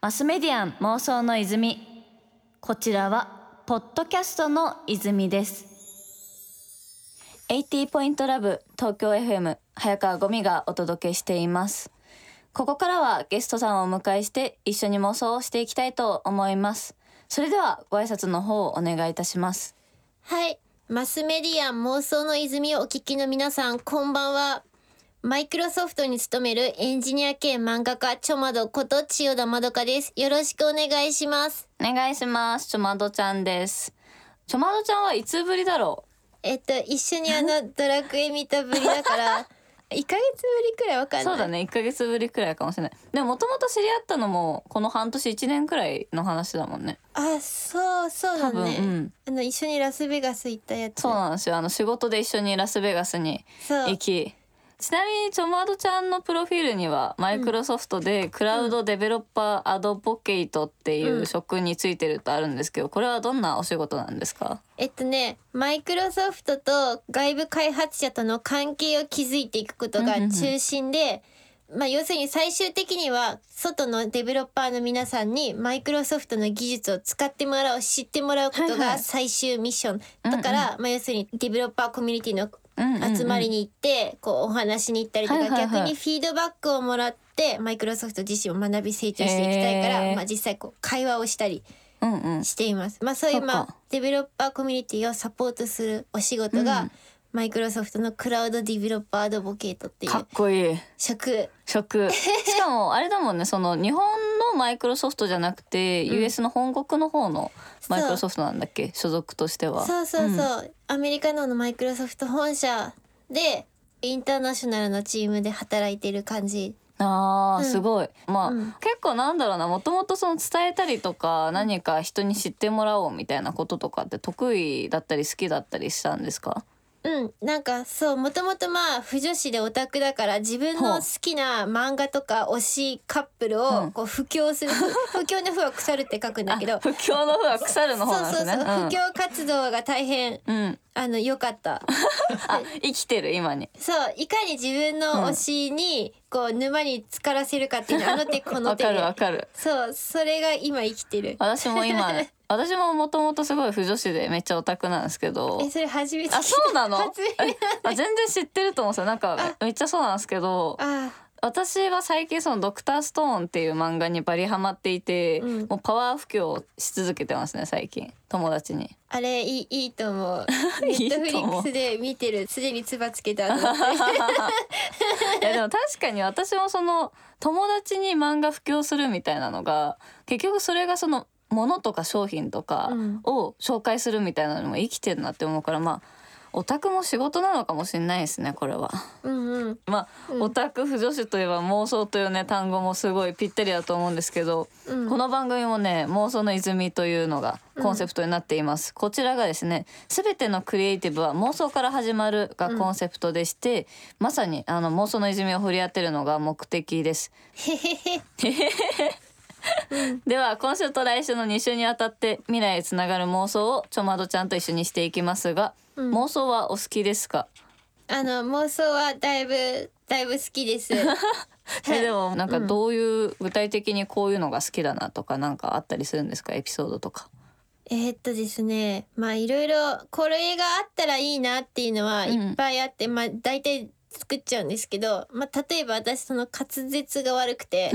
マスメディアン妄想の泉。こちらはポッドキャストの泉です。80ポイントラブ東京 FM 早川ゴミがお届けしています。ここからはゲストさんをお迎えして一緒に妄想をしていきたいと思います。それではご挨拶の方をお願いいたします。はい。マスメディアン妄想の泉をお聞きの皆さん、こんばんは。マイクロソフトに勤めるエンジニア兼漫画家、ちょまどこと千代田まどかです。よろしくお願いします。お願いしますちょまどちゃんですちょまどちゃんはいつぶりだろえっと、一緒にあの、ドラクエ見たぶりだから、1ヶ月ぶりくらいわかんない。うそうだ。ね1ヶ月ぶりくらいかもしれないでももともと知り合ったのもこの半年1年くらいの話だもんねあ、そう、そうだね。うんあの、一緒にラスベガス行ったやつ。そうなんですよあの仕事で一緒にラスベガスに行きちなみにちょまどちゃんのプロフィールにはマイクロソフトでクラウドデベロッパーアドボケイトっていううん。職についてるとあるんですけどこれはどんなお仕事なんですか？えっとね、マイクロソフトと外部開発者との関係を築いていくことが中心で、まあ要するに最終的には外のデベロッパーの皆さんにマイクロソフトの技術を使ってもらう知ってもらうことが最終ミッション。だから、まあ要するにデベロッパーコミュニティの集まりに行ってこうお話に行ったりとか、はいはいはい。逆にフィードバックをもらってマイクロソフト自身を学び成長していきたいから、へー。まあ実際こう会話をしたりうんうん。しています。まあそういうそっか。まあデベロッパーコミュニティをサポートするお仕事が、うん。マイクロソフトのクラウドディベロッパーアドボケートっていうかっこいい。職。職。しかもあれだもんねその日本のマイクロソフトじゃなくて、US の本国の方のマイクロソフトなんだっけ？所属としては。そうそうそう、ん。アメリカのマイクロソフト本社でインターナショナルのチームで働いてる感じ。あーうん。すごい、まあ、うん。結構なんだろうな。もともとその伝えたりとか何か人に知ってもらおうみたいなこととかって得意だったり好きだったりしたんですか？うんなんかそうもともとまあ不女子でオタクだから自分の好きな漫画とか推しカップルうん。をこう布教する、ふ不況の「不」は腐るって書くんだけど不況の方は腐るの方なんですね。そうそうそう、布教活動が大変うん、うん、あの良かった。あ生きてる今に。そういかに自分の推しにこう沼に浸からせるかっていうのあの手この手わかるわでかる。そうそれが今生きてる。私も今私ももともとすごい不女子でめっちゃオタクなんですけど。えそれ初めてあそうなの？あ全然知ってると思うんですよ。なんかめっちゃそうなんですけどあ。私は最近その「ドクターストーン」っていう漫画にバリハマっていて、うん。もうパワー布教し続けてますね最近。友達に。あれいい いいと思う。ネットフリックスで見てる。すでにつばつけた いやでも確かに私もその友達に漫画布教するみたいなのが結局それがその物とか商品とかうん。を紹介するみたいなのも生きてるなって思うからまあオタクも仕事なのかもしれないですねこれは。うんうん。まあ、うん。オタク不女子といえば妄想というね単語もすごいぴったりだと思うんですけど、うん。この番組もね妄想の泉というのがコンセプトになっています、こちらがですね全てのクリエイティブは妄想から始まるがコンセプトでして、まさにあの妄想の泉を振り当てるのが目的です。へへへ では今週と来週の2週にあたって未来へつながる妄想をちょまどちゃんと一緒にしていきますが、うん。妄想はお好きですか？あの妄想はだいぶだいぶ好きです。えでもなんかうん。どういう、具体的にこういうのが好きだなとかなんかあったりするんですか？エピソードとか。えーっとですね。まあいろいろこれがあったらいいなっていうのはうん。いっぱいあって、まあ大体作っちゃうんですけど、まあ、例えば私その滑舌が悪くて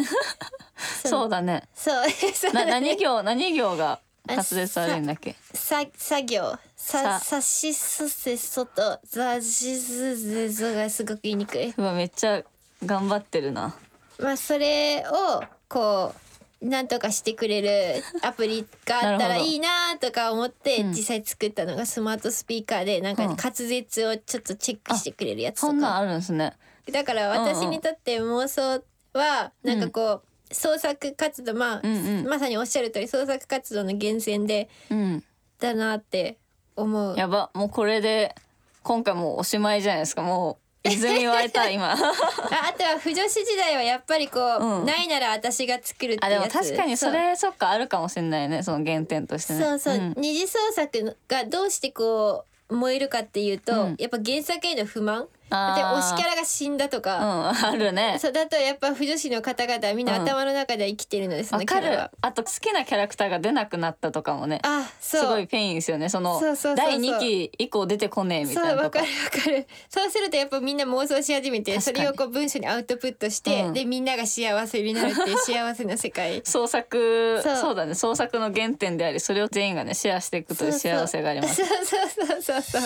そうだね。そう そうなだね何行何行が滑舌悪いんだっけ？さ作業さささしすせそとざしすぜぞがすごく言いにくいうわめっちゃ頑張ってるな。まあそれをこうなんとかしてくれるアプリがあったらいいなとか思ってうん実際作ったのがスマートスピーカーでなんかうん。滑舌をちょっとチェックしてくれるやつとか。そんなんあるんですね。だから私にとって妄想はなんかこう創作活動まあうんうん。まさにおっしゃる通り創作活動の源泉でうん。だなって思う。やば。もうこれで今回もうおしまいじゃないですか。もう泉湧いた 今。ああとは不女子時代はやっぱりこう、うん。ないなら私が作るってあでも確かにそれそっかあるかもしれないね。その原点としてね。そうそう、ん。二次創作がどうしてこう燃えるかっていうと、うん。やっぱ原作への不満で推しキャラが死んだとうか、んあるね。そうだとやっぱ腐女子の方々はみんなうん。頭の中では生きてるので、そわかる。のキャラは。あと好きなキャラクターが出なくなったとかもね。あそう。すごい pain ですよね。そのそうそうそうそう。第2期以降出てこねえみそうたいなとか。わかるわかる。そうするとやっぱみんな妄想し始めてそれをこう文章にアウトプットして、うん。でみんなが幸せになるっていう幸せな世界。創作そそううだね。創作の原点でありそれを全員がねシェアしていくという。幸せがあります。そうそうそうそうそう。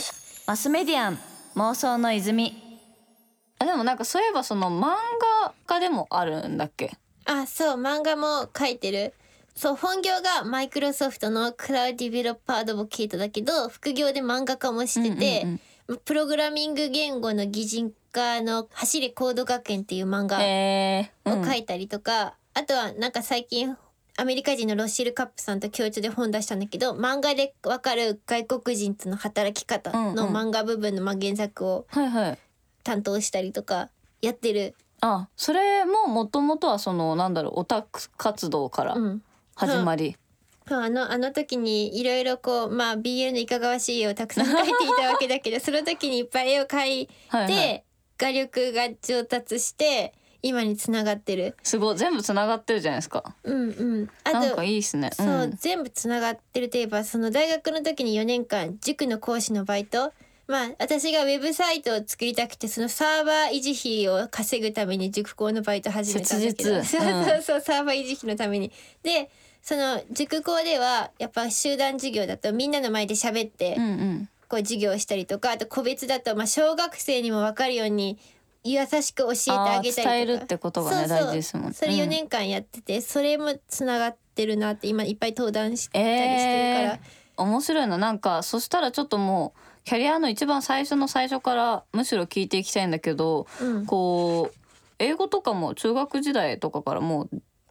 マスメディアン妄想の泉。あでもなんかそういえばその漫画家でもあるんだっけ？あそう漫画も書いてる。そう本業がマイクロソフトのクラウドディベロッパーアドボケートだけど副業で漫画家もしてて、うんうんプログラミング言語の擬人化の「走れコード学園」っていう漫画えー。うん。を書いたりとか、あとはなんか最近アメリカ人のロッシル・カップさんと共著で本出したんだけど漫画でわかる外国人との働き方の漫画部分のまあ原作を担当したりとかやってる。あそれももともとはそのなんだろうオタク活動からうん。始まり、そう。あのあの時にいろいろこうまあ BL のいかがわしい絵をたくさん描いていたわけだけどその時にいっぱい絵を描いてはいはい。画力が上達して今につながってる。すごい。全部つながってるじゃないですか。うんうん。あなんかいいっすね。そう、ん全部つながってるといえばその大学の時に4年間塾の講師のバイト。まあ私がウェブサイトを作りたくてそのサーバー維持費を稼ぐために塾講のバイト始めたんだけど。切実。そうそうそうサーバー維持費のために。でその塾講ではやっぱ集団授業だとみんなの前で喋ってうんうん。こう授業をしたりとかあと個別だとまあ小学生にも分かるように優しく教えてあげたりとか。伝えるってことがねそうそう。大事ですもんね。それうん。4年間やってて、それもつながってるなって今いっぱい登壇したりしてるから、えー、面白いななんかそしたらちょっともうキャリアの一番最初の最初からむしろ聞いていきたいんだけどうん、こう英語とかも中学時代とかからもう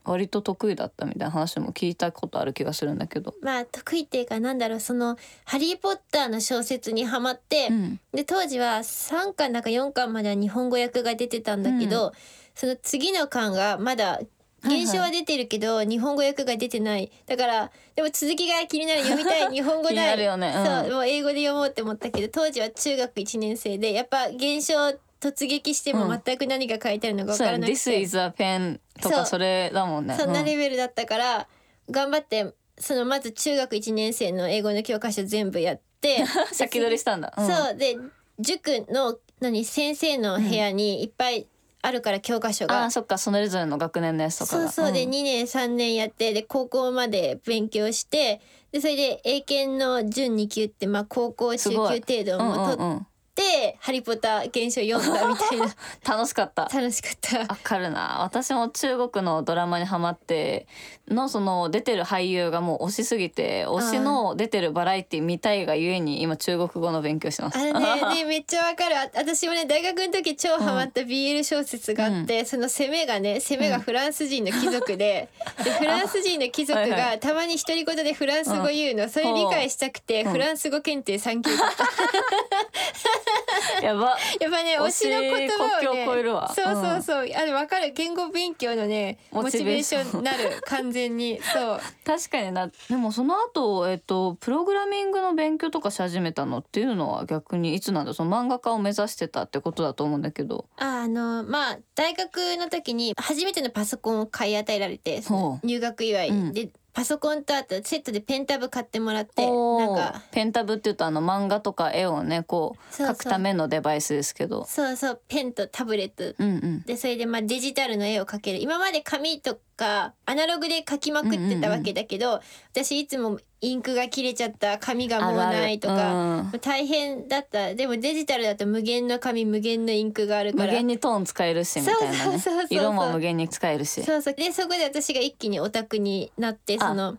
割と得意だったみたいな話も聞いたことある気がするんだけど。まあ得意っていうかなんだろうその「ハリー・ポッター」の小説にハマって、うん。で当時は3巻だか4巻までは日本語訳が出てたんだけど、その次の巻がまだ原書は出てるけど、日本語訳が出てない。だからでも続きが気になる読みたい 日本語なないるよね。うん。そうもう英語で読もうって思ったけど当時は中学1年生でやっぱ原書突撃してもうん。全く何が書いてあるのか分からなく This て、is a pen とかそれだもんね。そん。なうんレベルだったから、頑張ってそのまず中学1年生の英語の教科書全部やって 先取りしたんだ。ん。そう。で塾の何先生の部屋にいっぱいあるから教科書あが。ーそっか。それぞれの学年のやつとかがそうそう。でん。2年3年やってで高校まで勉強してでそれで英検の準2級ってまあ高校中級程度も取っうんうんうんて「ハリポタ」原書読んだみたいな 楽しかった。楽しかった。わかるな私も中国のドラマにハマってのその出てる俳優がもう推しすぎて推しの出てるバラエティ見たいがゆえに今中国語の勉強してます。あれねね めっちゃわかる。あ私もね大学の時超ハマった BL 小説があって、その攻めがね攻めがフランス人の貴族で,、でフランス人の貴族が たまに独り言でフランス語言うの、それ理解したくて、うん。フランス語検定3級 やば。やっぱね推しの言葉をねそうそうそう、あのわかる？言語勉強のねモモチベーションなる完全に。そう。確かにな。でもその後えっとプログラミングの勉強とかし始めたのっていうのは逆にいつなんだその漫画家を目指してたってことだと思うんだけど。ああのまあ大学の時に初めてのパソコンを買い与えられて入学祝い、うん。でパソコンとあとセットでペンタブ買ってもらってなんか。ペンタブっていうとあの漫画とか絵をねこう描くためのデバイスですけど。そうそう。ペンとタブレット。うんうん。でそれでまあデジタルの絵を描ける。今まで紙とかアナログで描きまくってたわけだけど、私いつもインクが切れちゃった紙がもうないとかあるある。大変だった。でもデジタルだと無限の紙無限のインクがあるから。無限にトーン使えるしみたいなね。そうそうそうそう。色も無限に使えるし。そうそう。でそこで私が一気にオタクになってその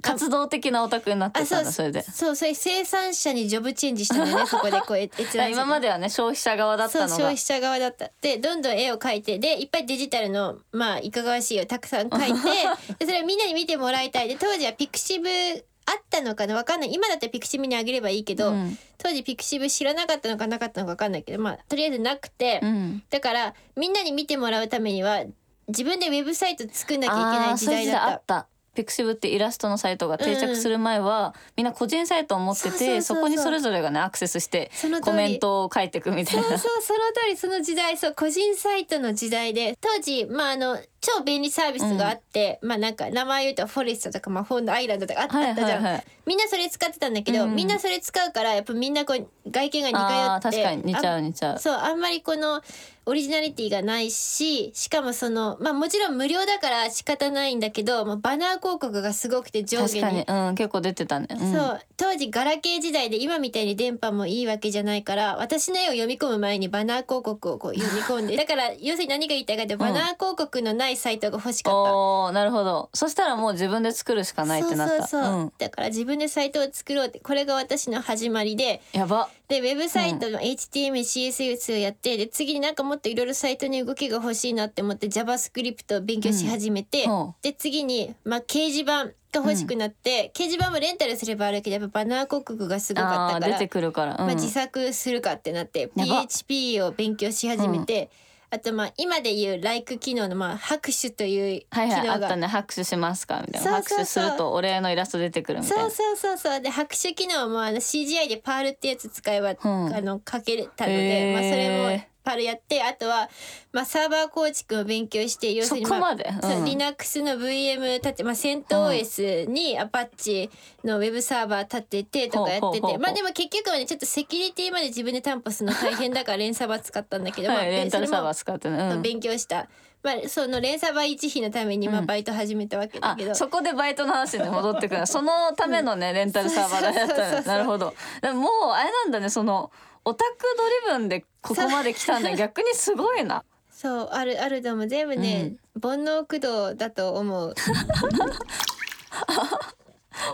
活動的なオタクになってたんだそれで。そうそれ生産者にジョブチェンジしたのね そこでこう閲覧今まではね消費者側だったのが。そう消費者側だった。でどんどん絵を描いてでいっぱいデジタルのまあいかがわしい絵をたくさん描いて でそれをみんなに見てもらいたい。で当時はピクシブあったのかなわかんない。今だったらピクシブにあげればいいけど、うん。当時ピクシブ知らなかったのかなかったのかわかんないけどまあとりあえずなくて、うん。だからみんなに見てもらうためには自分でウェブサイト作んなきゃいけない時代だったピクシブってイラストのサイトが定着する前は、みんな個人サイトを持っててそこにそれぞれがねアクセスしてコメントを書いていくみたいな。そうそうその通りその時代そう個人サイトの時代で当時まああの超便利サービスがあって、まあなんか名前言うとフォレストとか、まあ、フォンドアイランドとかあった,、はいはいはい。じゃんみんなそれ使ってたんだけど、うんみんなそれ使うからやっぱみんなこう外見が似通って確かに似ちゃあう似ちゃう。そうあんまりこのオリジナリティがないししかもそのまあもちろん無料だから仕方ないんだけどもうバナー広告がすごくて上下に、うん、結構出てたね。うん、そう当時ガラケー時代で今みたいに電波もいいわけじゃないから私の絵を読み込む前にバナー広告をこう読み込んでだから要するに何が言いたいかってバナー広告のないサイトが欲しかった。おーなるほど。そしたらもう自分で作るしかないってなった。そうそうそう、ん、だから自分でサイトを作ろうってこれが私の始まりで。やば。でウェブサイトの HTML、CSS をやってで次になんかもっといろいろサイトに動きが欲しいなって思って JavaScript を勉強し始めて、うん。ほうで次に、まあ、掲示板が欲しくなって、掲示板もレンタルすればあるけどやっぱバナー広告がすごかあー出ったからてくるから、うん。まあ、自作するかってなってやば。PHP を勉強し始めて、あとまあ今で言う Like 機能のまあ拍手という機はいはいあ能が、ったね。拍手しますかみたいな。拍手するとお礼のイラスト出てくるみたいな。そうそうそう。そうで拍手機能もあの CGI でパールってやつ使えば、ん。あのかけたのへで、ーまあ、それもパールやってあとは、まあ、サーバー構築を勉強して要するに、まあうん。Linux の VM 立て、まあ、セント OS にアパッチのウェブサーバー立ててとかやってほうほうほうほう。てまあでも結局はねちょっとセキュリティまで自分で担保するの大変だからレンサーバー使ったんだけど、まあはいレンタルサーバー使ってね、うん。勉強した、まあ、そのレンサーバー維持費のためにまあバイト始めたわけだあけど、そこでバイトの話に戻ってくる。そのためのねレンタルサーバーだったなるほど。でももうあれなんだねそのオタクドリブンでここまで来たんだ。逆にすごいな。そうあるあるとも全部ね、煩悩駆動だと思う。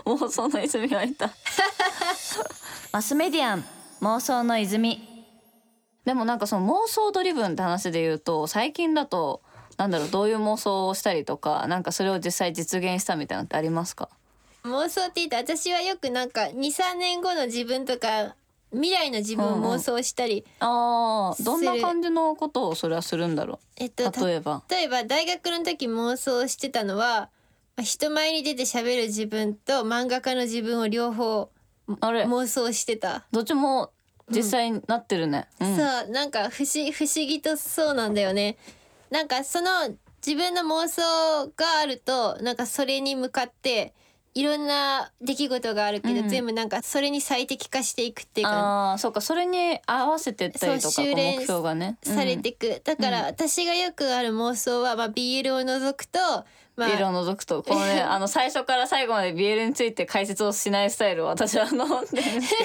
妄想の泉はいた。マスメディアン妄想の泉。でもなんかその妄想ドリブンって話で言うと最近だとなんだろうどういう妄想をしたりとかなんかそれを実際実現したみたいなのってありますか？妄想って言って私はよくなんか23年後の自分とか未来の自分を妄想したり、あー。どんな感じのことをそれはするんだろえっとう例えば。例えば大学の時妄想してたのはまあ人前に出て喋る自分と漫画家の自分を両方あれ。妄想してた。どっちも実際になってるね、うん。そうなんか不思不思議とそうなんだよね。なんかその自分の妄想があるとなんかそれに向かっていろんな出来事があるけど、うん。全部なんかそれに最適化していくっていうかああそうかそれに合わせてったりとかこう目そう修練標がね。されていく、だからうん。私がよくある妄想は、まあ、BL を除くと、まあ、BL を除くとこのね あの最初から最後まで BL について解説をしないスタイルを私は飲ん でるんです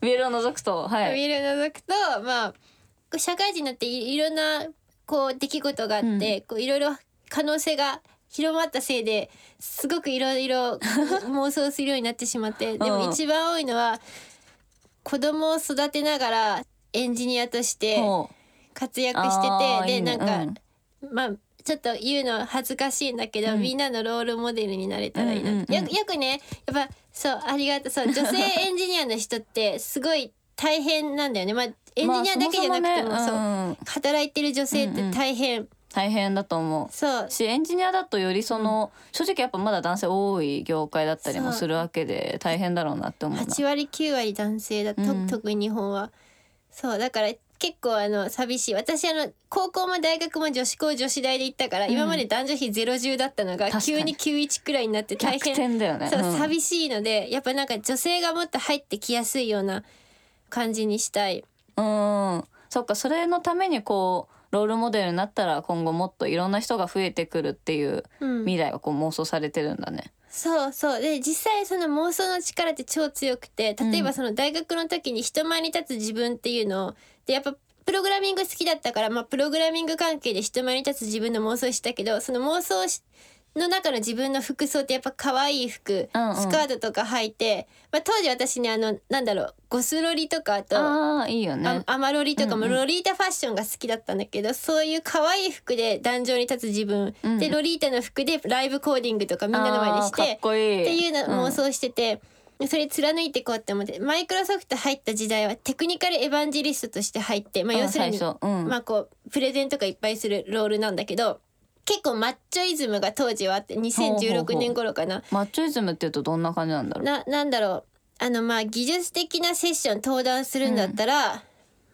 けど BL を除くとはい。BL を除くとまあ社会人になっていいろんなこう出来事があって、こういろいろ可能性が広まったせいですごくいろいろ妄想するようになってしまってでも一番多いのは子供を育てながらエンジニアとしても活躍しててでなんか、まあちょっと言うの恥ずかしいんだけど、うん。みんなのロールモデルになれたらいいな、うんうんうんよくよくねやっぱそうありがとう。そう 女性エンジニアの人ってすごい大変なんだよね。まあエンジニアだけじゃなくても,、まあそう働いてる女性って大変、大変だと思う。そう。しエンジニアだとよりその、正直やっぱまだ男性多い業界だったりもするわけで大変だろうなって思うな8割9割男性だと、うん。特に日本は。そうだから結構あの寂しい。私あの高校も大学も女子校女子大で行ったから、うん。今まで男女比ゼロ十だったのが急に91くらいになって大逆変転だよね。そう、ん。寂しいのでやっぱなんか女性がもっと入ってきやすいような感じにしたい。うん。そっかそれのためにこうロールモデルになったら今後もっといろんな人が増えてくるっていううん。未来がこう妄想されてるんだね。そうそう。で実際その妄想の力って超強くて例えばその大学の時に人前に立つ自分っていうのをでやっぱプログラミング好きだったから、まあ、プログラミング関係で人前に立つ自分の妄想したけどその妄想しの中の自分の服装ってやっぱ可愛い服、うんうん。スカートとか履いて、まあ、当時私ねあのなんだろうゴスロリとかあとああいいよあね。アマロリとかもうんうん。ロリータファッションが好きだったんだけど、そういう可愛い服で壇上に立つ自分、うん。でロリータの服でライブコーディングとかみんなの前でしあーかってこいい。っていうの妄想してて、それ貫いていこうって思ってマイクロソフト入った時代はテクニカルエヴァンジェリストとして入って、まあ、うん要するに、最初。うん。まあこうプレゼンとかいっぱいするロールなんだけど結構マッチョイズムが当時はあって2016年頃かな。マッチョイズムっていうとどんな感じなんだろう？ななんだろう。あのまあ技術的なセッション登壇するんだったら、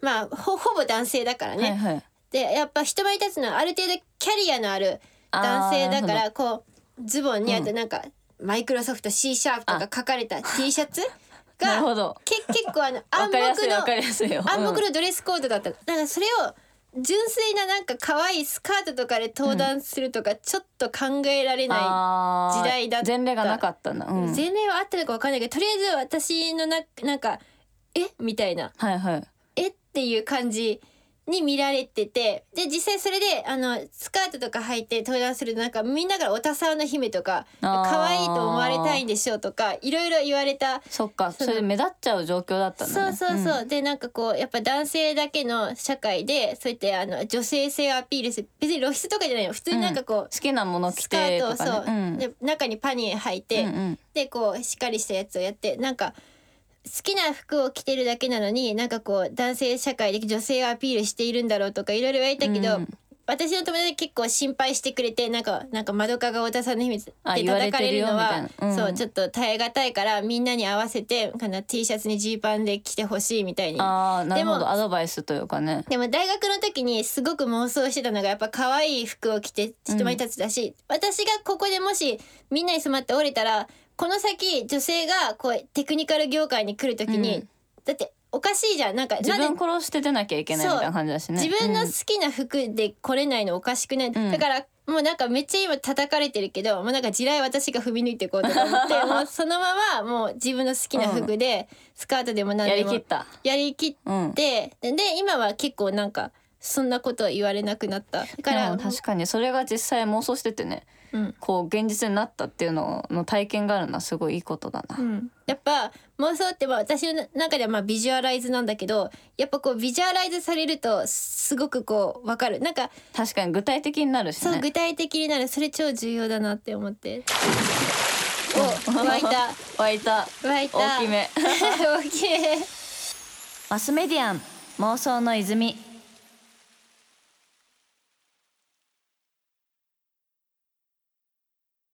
まあほほぼ男性だからね、はいはい。でやっぱ人前に立つのはある程度キャリアのある男性だからこうズボンにあとなんか、マイクロソフト C シャープとか書かれた T シャツ なるほが結構あの わ暗黙の暗黙うん。のドレスコードだっただからそれを純粋ななんか可愛いスカートとかで登壇するとかちょっと考えられなあー時代だった。前例がなかったんだ、うい、ん、前例はあったのか分かんないけどとりあえず私のななんかえ？みたいな。はいはい。え？っていう感じに見られててで実際それであのスカートとか履いて登壇するとなんかみんなから「おたさの姫」とか「あー。可愛いと思われたいんでしょ」とかいろいろ言われたそっかそれで目立っちゃう状況だったんそうそうそう、でなんかこうやっぱ男性だけの社会でそうやってあの女性性をアピールする別に露出とかじゃないよ。普通になんかこう、好きなもの着スカーてトをそう、うん。で中にパニー履いて、うんうん。でこうしっかりしたやつをやってなんか好きな服を着てるだけなのになんかこう男性社会で女性をアピールしているんだろうとかいろいろ言われたけど、うん。私の友達結構心配してくれてなんかなんか窓かが太田さんの秘密ってあ言われ叩かれてるのはうん。そうちょっと耐え難いからみんなに合わせてかな T シャツにジーパンで着てほしいみたいに。ああなるほでもどアドバイスというかね。でも大学の時にすごく妄想してたのがやっぱ可愛い服を着て人前に立つだし、私がここでもしみんなに染まって折れたらこの先女性がこうテクニカル業界に来る時に、うん。だっておかしいじゃん。なんか自分殺して出なきゃいけないみたいな感じだしね。自分のうん好きな服で来れないのおかしくない、んだからもうなんかめっちゃ今叩かれてるけどもうなんか地雷私が踏み抜いていこうとか思って もうそのままもう自分の好きな服で、スカートでも何やでもりきった。やりきっうん。でで今は結構なんかそんなことは言われなくなった。だかでらも確かにそれが実際妄想しててねうん。こう現実になったっていうのの体験があるのはすごいいいことだな、うん、やっぱ妄想ってまあ私の中ではまあビジュアライズなんだけどやっぱこうビジュアライズされるとすごくこうわかる。なんか確かに具体的になるしね。そう具体的になる。それ超重要だなって思って。お湧いた。湧いた。湧いた。大きめ。大きめ。マスメディアン妄想の泉